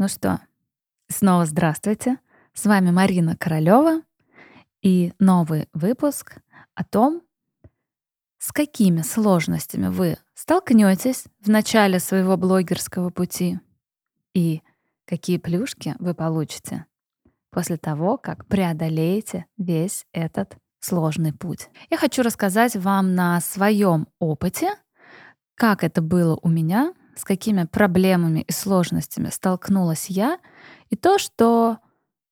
Ну что, снова здравствуйте. С вами Марина Королева и новый выпуск о том, с какими сложностями вы столкнетесь в начале своего блогерского пути и какие плюшки вы получите после того, как преодолеете весь этот сложный путь. Я хочу рассказать вам на своем опыте, как это было у меня с какими проблемами и сложностями столкнулась я, и то, что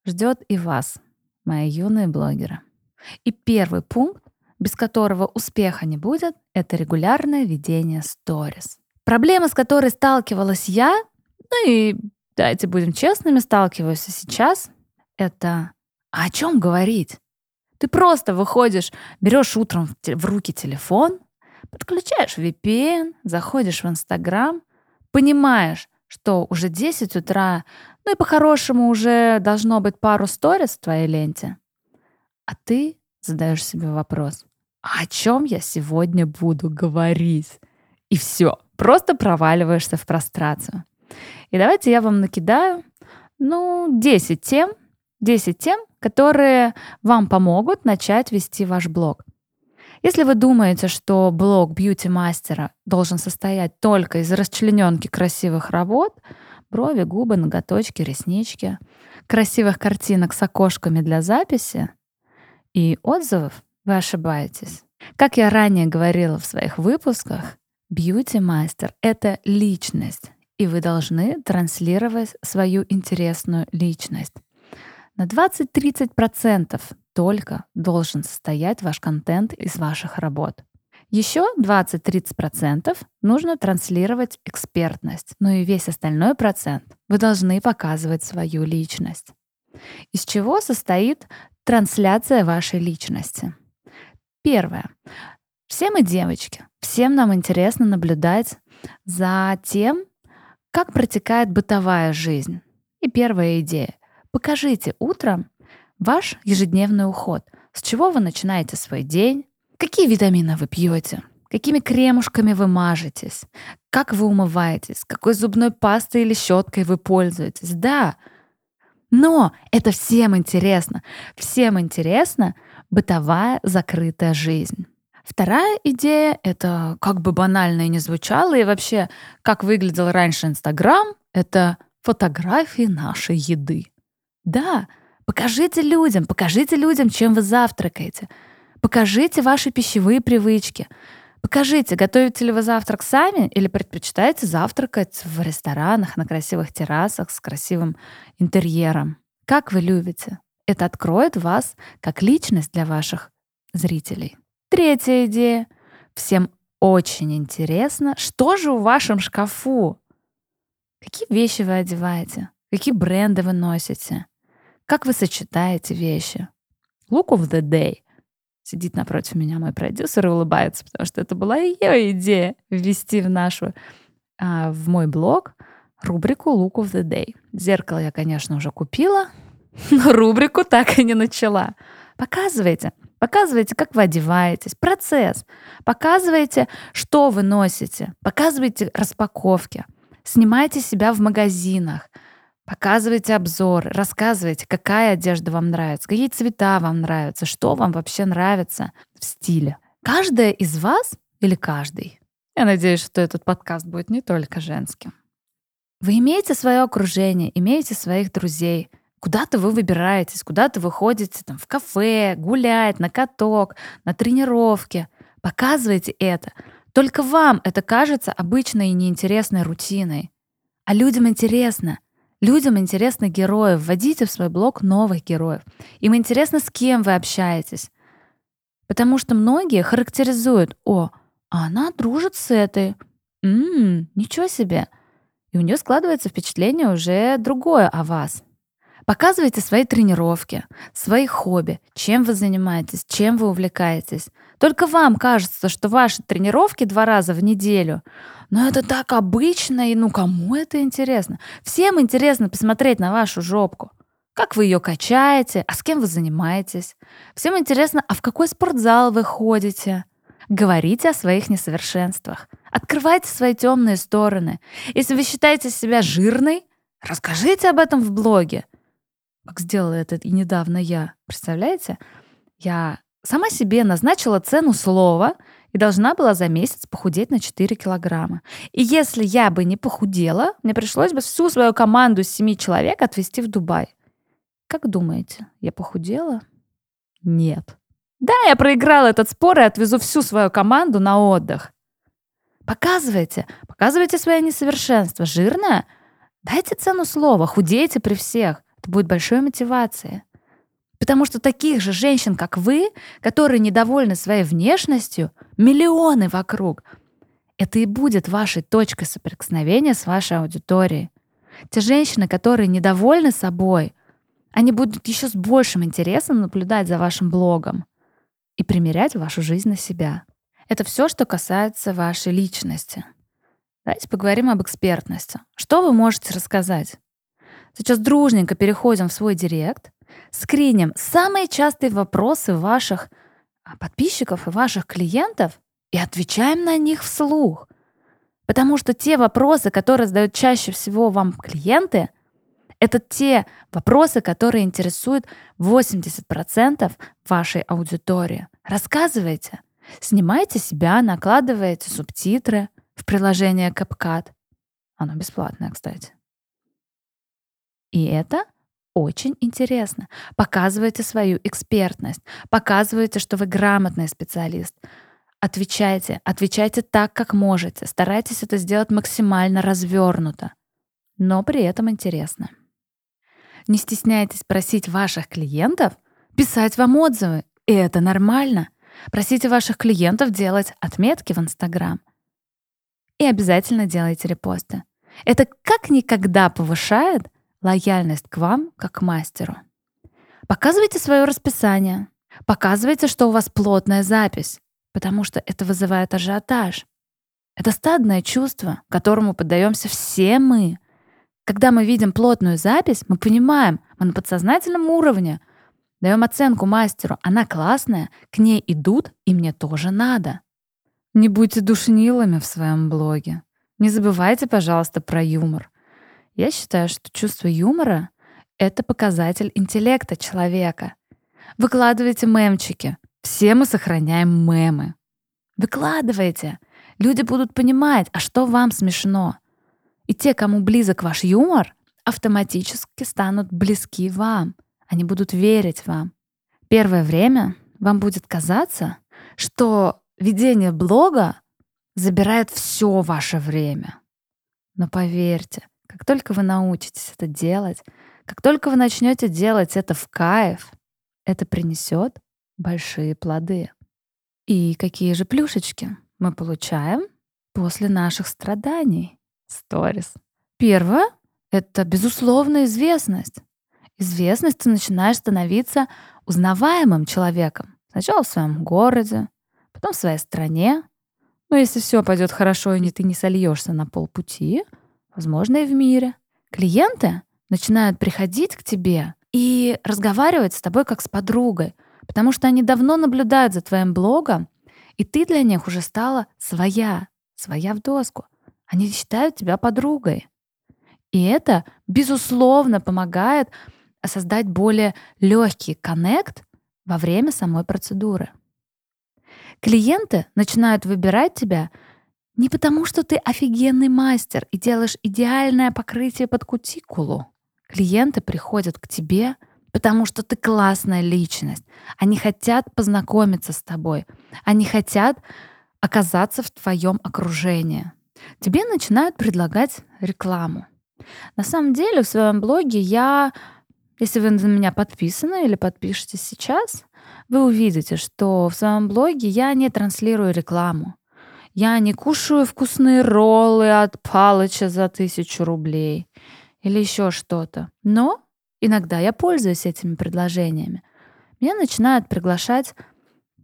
ждет и вас, мои юные блогеры. И первый пункт, без которого успеха не будет, это регулярное ведение сторис. Проблема, с которой сталкивалась я, ну и давайте будем честными, сталкиваюсь и сейчас, это а о чем говорить? Ты просто выходишь, берешь утром в руки телефон, подключаешь VPN, заходишь в Инстаграм понимаешь, что уже 10 утра, ну и по-хорошему уже должно быть пару сторис в твоей ленте, а ты задаешь себе вопрос, а о чем я сегодня буду говорить? И все, просто проваливаешься в прострацию. И давайте я вам накидаю, ну, 10 тем, 10 тем, которые вам помогут начать вести ваш блог. Если вы думаете, что блог бьюти-мастера должен состоять только из расчлененки красивых работ, брови, губы, ноготочки, реснички, красивых картинок с окошками для записи и отзывов, вы ошибаетесь. Как я ранее говорила в своих выпусках, бьюти-мастер — это личность, и вы должны транслировать свою интересную личность. На 20-30% только должен состоять ваш контент из ваших работ. Еще 20-30% нужно транслировать экспертность, но и весь остальной процент вы должны показывать свою личность. Из чего состоит трансляция вашей личности? Первое. Все мы девочки, всем нам интересно наблюдать за тем, как протекает бытовая жизнь. И первая идея. Покажите утром ваш ежедневный уход. С чего вы начинаете свой день? Какие витамины вы пьете? Какими кремушками вы мажетесь? Как вы умываетесь? Какой зубной пастой или щеткой вы пользуетесь? Да, но это всем интересно. Всем интересно бытовая закрытая жизнь. Вторая идея — это как бы банально и не звучало, и вообще, как выглядел раньше Инстаграм, это фотографии нашей еды. Да, покажите людям, покажите людям, чем вы завтракаете. Покажите ваши пищевые привычки. Покажите, готовите ли вы завтрак сами или предпочитаете завтракать в ресторанах, на красивых террасах с красивым интерьером. Как вы любите. Это откроет вас как личность для ваших зрителей. Третья идея. Всем очень интересно, что же в вашем шкафу? Какие вещи вы одеваете? Какие бренды вы носите? Как вы сочетаете вещи? Look of the day. Сидит напротив меня мой продюсер и улыбается, потому что это была ее идея ввести в нашу, а, в мой блог рубрику Look of the Day. Зеркало я, конечно, уже купила, но рубрику так и не начала. Показывайте. Показывайте, как вы одеваетесь, процесс. Показывайте, что вы носите. Показывайте распаковки. Снимайте себя в магазинах. Показывайте обзор, рассказывайте, какая одежда вам нравится, какие цвета вам нравятся, что вам вообще нравится в стиле. Каждая из вас или каждый, я надеюсь, что этот подкаст будет не только женским. Вы имеете свое окружение, имеете своих друзей, куда-то вы выбираетесь, куда-то вы ходите там, в кафе, гулять, на каток, на тренировке. Показывайте это. Только вам это кажется обычной и неинтересной рутиной. А людям интересно — Людям интересны герои. Вводите в свой блог новых героев. Им интересно, с кем вы общаетесь. Потому что многие характеризуют, о, а она дружит с этой. Ммм, ничего себе. И у нее складывается впечатление уже другое о вас. Показывайте свои тренировки, свои хобби, чем вы занимаетесь, чем вы увлекаетесь. Только вам кажется, что ваши тренировки два раза в неделю но это так обычно, и ну кому это интересно? Всем интересно посмотреть на вашу жопку. Как вы ее качаете, а с кем вы занимаетесь. Всем интересно, а в какой спортзал вы ходите. Говорите о своих несовершенствах. Открывайте свои темные стороны. Если вы считаете себя жирной, Расскажите об этом в блоге. Сделала это и недавно я. Представляете? Я сама себе назначила цену слова и должна была за месяц похудеть на 4 килограмма. И если я бы не похудела, мне пришлось бы всю свою команду из 7 человек отвезти в Дубай. Как думаете, я похудела? Нет. Да, я проиграла этот спор и отвезу всю свою команду на отдых. Показывайте, показывайте свои несовершенства. Жирная? Дайте цену слова, худейте при всех. Это будет большой мотивацией. Потому что таких же женщин, как вы, которые недовольны своей внешностью, миллионы вокруг. Это и будет вашей точкой соприкосновения с вашей аудиторией. Те женщины, которые недовольны собой, они будут еще с большим интересом наблюдать за вашим блогом и примерять вашу жизнь на себя. Это все, что касается вашей личности. Давайте поговорим об экспертности. Что вы можете рассказать? Сейчас дружненько переходим в свой директ, скриним самые частые вопросы ваших а, подписчиков и ваших клиентов и отвечаем на них вслух. Потому что те вопросы, которые задают чаще всего вам клиенты, это те вопросы, которые интересуют 80% вашей аудитории. Рассказывайте. Снимайте себя, накладывайте субтитры в приложение CapCut. Оно бесплатное, кстати. И это очень интересно. Показывайте свою экспертность, показывайте, что вы грамотный специалист. Отвечайте, отвечайте так, как можете. Старайтесь это сделать максимально развернуто, но при этом интересно. Не стесняйтесь просить ваших клиентов писать вам отзывы, и это нормально. Просите ваших клиентов делать отметки в Инстаграм. И обязательно делайте репосты. Это как никогда повышает лояльность к вам как к мастеру. Показывайте свое расписание. Показывайте, что у вас плотная запись, потому что это вызывает ажиотаж. Это стадное чувство, которому поддаемся все мы. Когда мы видим плотную запись, мы понимаем, мы на подсознательном уровне даем оценку мастеру, она классная, к ней идут, и мне тоже надо. Не будьте душнилами в своем блоге. Не забывайте, пожалуйста, про юмор. Я считаю, что чувство юмора — это показатель интеллекта человека. Выкладывайте мемчики. Все мы сохраняем мемы. Выкладывайте. Люди будут понимать, а что вам смешно. И те, кому близок ваш юмор, автоматически станут близки вам. Они будут верить вам. Первое время вам будет казаться, что ведение блога забирает все ваше время. Но поверьте, как только вы научитесь это делать, как только вы начнете делать это в кайф, это принесет большие плоды. И какие же плюшечки мы получаем после наших страданий? Сторис. Первое — это, безусловно, известность. Известность ты начинаешь становиться узнаваемым человеком. Сначала в своем городе, потом в своей стране. Но если все пойдет хорошо и ты не сольешься на полпути, возможно, и в мире. Клиенты начинают приходить к тебе и разговаривать с тобой как с подругой, потому что они давно наблюдают за твоим блогом, и ты для них уже стала своя, своя в доску. Они считают тебя подругой. И это, безусловно, помогает создать более легкий коннект во время самой процедуры. Клиенты начинают выбирать тебя не потому, что ты офигенный мастер и делаешь идеальное покрытие под кутикулу. Клиенты приходят к тебе, потому что ты классная личность. Они хотят познакомиться с тобой. Они хотят оказаться в твоем окружении. Тебе начинают предлагать рекламу. На самом деле в своем блоге я, если вы на меня подписаны или подпишетесь сейчас, вы увидите, что в своем блоге я не транслирую рекламу. Я не кушаю вкусные роллы от Палыча за тысячу рублей или еще что-то. Но иногда я пользуюсь этими предложениями. Меня начинают приглашать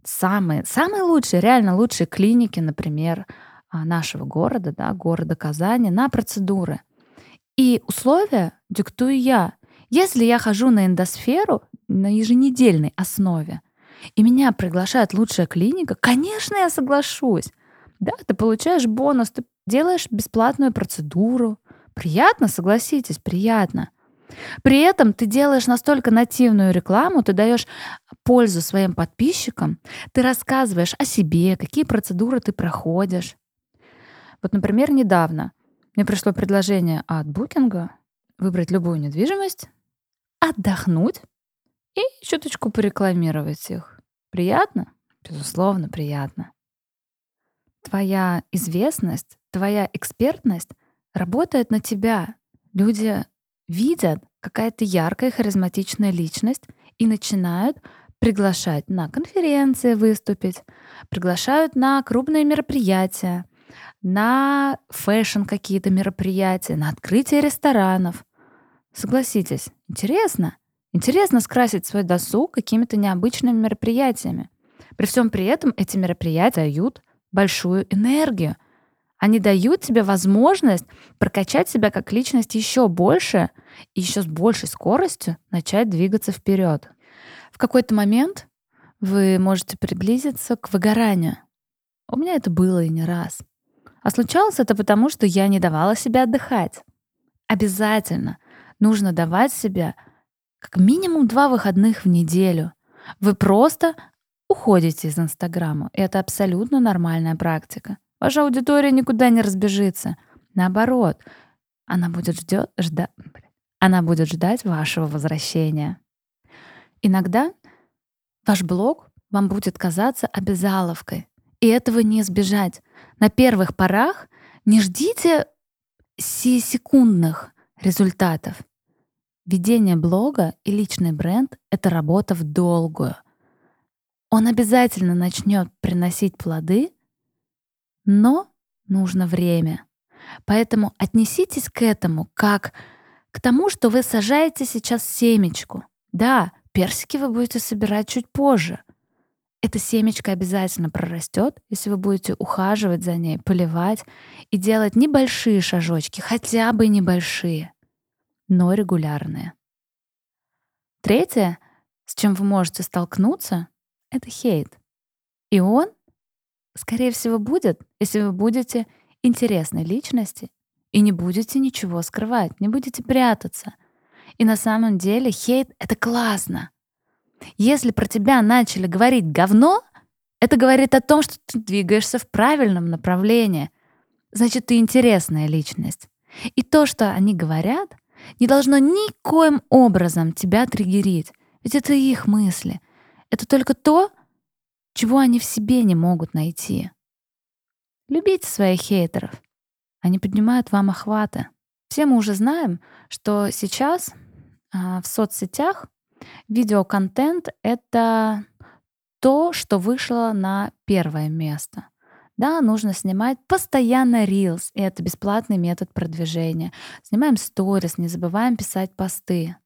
самые, самые лучшие, реально лучшие клиники, например, а, нашего города, да, города Казани, на процедуры. И условия диктую я. Если я хожу на эндосферу на еженедельной основе, и меня приглашает лучшая клиника, конечно, я соглашусь. Да, ты получаешь бонус, ты делаешь бесплатную процедуру, Приятно, согласитесь, приятно. При этом ты делаешь настолько нативную рекламу, ты даешь пользу своим подписчикам, ты рассказываешь о себе, какие процедуры ты проходишь. Вот, например, недавно мне пришло предложение от букинга выбрать любую недвижимость, отдохнуть и чуточку порекламировать их. Приятно? Безусловно, приятно. Твоя известность, твоя экспертность работает на тебя. Люди видят, какая ты яркая, харизматичная личность и начинают приглашать на конференции выступить, приглашают на крупные мероприятия, на фэшн какие-то мероприятия, на открытие ресторанов. Согласитесь, интересно. Интересно скрасить свой досуг какими-то необычными мероприятиями. При всем при этом эти мероприятия дают большую энергию. Они дают тебе возможность прокачать себя как личность еще больше и еще с большей скоростью начать двигаться вперед. В какой-то момент вы можете приблизиться к выгоранию. У меня это было и не раз. А случалось это потому, что я не давала себе отдыхать. Обязательно нужно давать себе как минимум два выходных в неделю. Вы просто уходите из Инстаграма. Это абсолютно нормальная практика. Ваша аудитория никуда не разбежится. Наоборот, она будет ждет, жда, она будет ждать вашего возвращения. Иногда ваш блог вам будет казаться обязаловкой, и этого не избежать. На первых порах не ждите секундных результатов. Ведение блога и личный бренд — это работа в долгую. Он обязательно начнет приносить плоды, но нужно время. Поэтому отнеситесь к этому как к тому, что вы сажаете сейчас семечку. Да, персики вы будете собирать чуть позже. Эта семечко обязательно прорастет, если вы будете ухаживать за ней, поливать и делать небольшие шажочки, хотя бы небольшие, но регулярные. Третье, с чем вы можете столкнуться, это хейт. И он, скорее всего, будет, если вы будете интересной личности и не будете ничего скрывать, не будете прятаться. И на самом деле хейт — это классно. Если про тебя начали говорить говно, это говорит о том, что ты двигаешься в правильном направлении. Значит, ты интересная личность. И то, что они говорят, не должно никоим образом тебя триггерить. Ведь это их мысли. Это только то, чего они в себе не могут найти. Любите своих хейтеров. Они поднимают вам охваты. Все мы уже знаем, что сейчас а, в соцсетях видеоконтент — это то, что вышло на первое место. Да, нужно снимать постоянно Reels, и это бесплатный метод продвижения. Снимаем сторис, не забываем писать посты.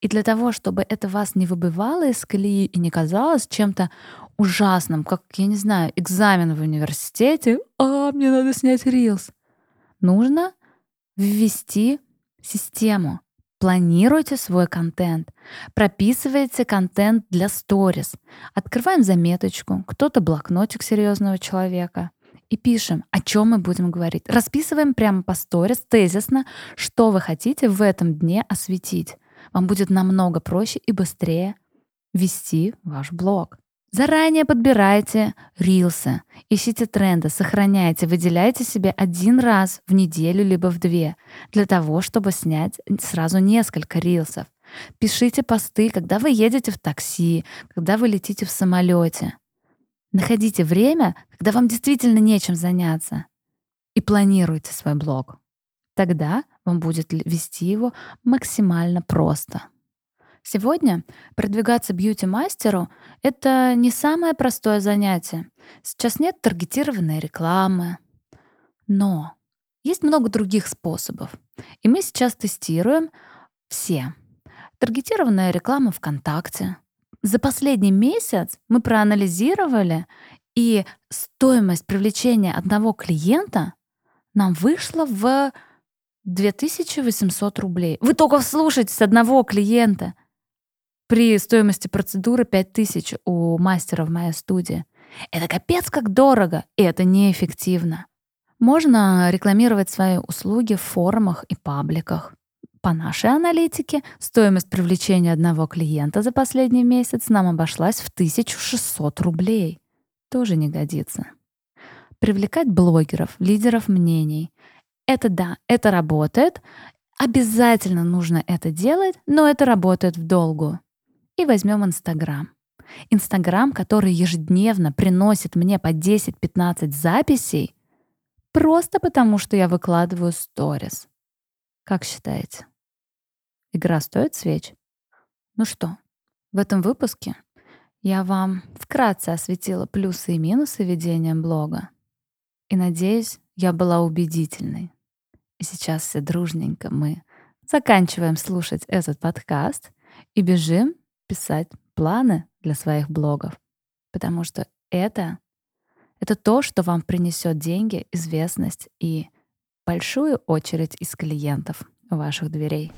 И для того, чтобы это вас не выбивало из колеи и не казалось чем-то ужасным, как, я не знаю, экзамен в университете, а, мне надо снять рилс, нужно ввести систему. Планируйте свой контент. Прописывайте контент для сторис. Открываем заметочку, кто-то блокнотик серьезного человека и пишем, о чем мы будем говорить. Расписываем прямо по сторис тезисно, что вы хотите в этом дне осветить вам будет намного проще и быстрее вести ваш блог. Заранее подбирайте рилсы, ищите тренды, сохраняйте, выделяйте себе один раз в неделю либо в две для того, чтобы снять сразу несколько рилсов. Пишите посты, когда вы едете в такси, когда вы летите в самолете. Находите время, когда вам действительно нечем заняться. И планируйте свой блог. Тогда вам будет вести его максимально просто. Сегодня продвигаться бьюти-мастеру — это не самое простое занятие. Сейчас нет таргетированной рекламы. Но есть много других способов. И мы сейчас тестируем все. Таргетированная реклама ВКонтакте. За последний месяц мы проанализировали, и стоимость привлечения одного клиента нам вышла в 2800 рублей. Вы только вслушайтесь одного клиента. При стоимости процедуры 5000 у мастера в моей студии. Это капец как дорого, и это неэффективно. Можно рекламировать свои услуги в форумах и пабликах. По нашей аналитике, стоимость привлечения одного клиента за последний месяц нам обошлась в 1600 рублей. Тоже не годится. Привлекать блогеров, лидеров мнений. Это да, это работает. Обязательно нужно это делать, но это работает в долгу. И возьмем Инстаграм. Инстаграм, который ежедневно приносит мне по 10-15 записей, просто потому что я выкладываю сторис. Как считаете? Игра стоит свеч? Ну что, в этом выпуске я вам вкратце осветила плюсы и минусы ведения блога. И надеюсь, я была убедительной. И Сейчас все дружненько мы заканчиваем слушать этот подкаст и бежим писать планы для своих блогов, потому что это, это то, что вам принесет деньги, известность и большую очередь из клиентов ваших дверей.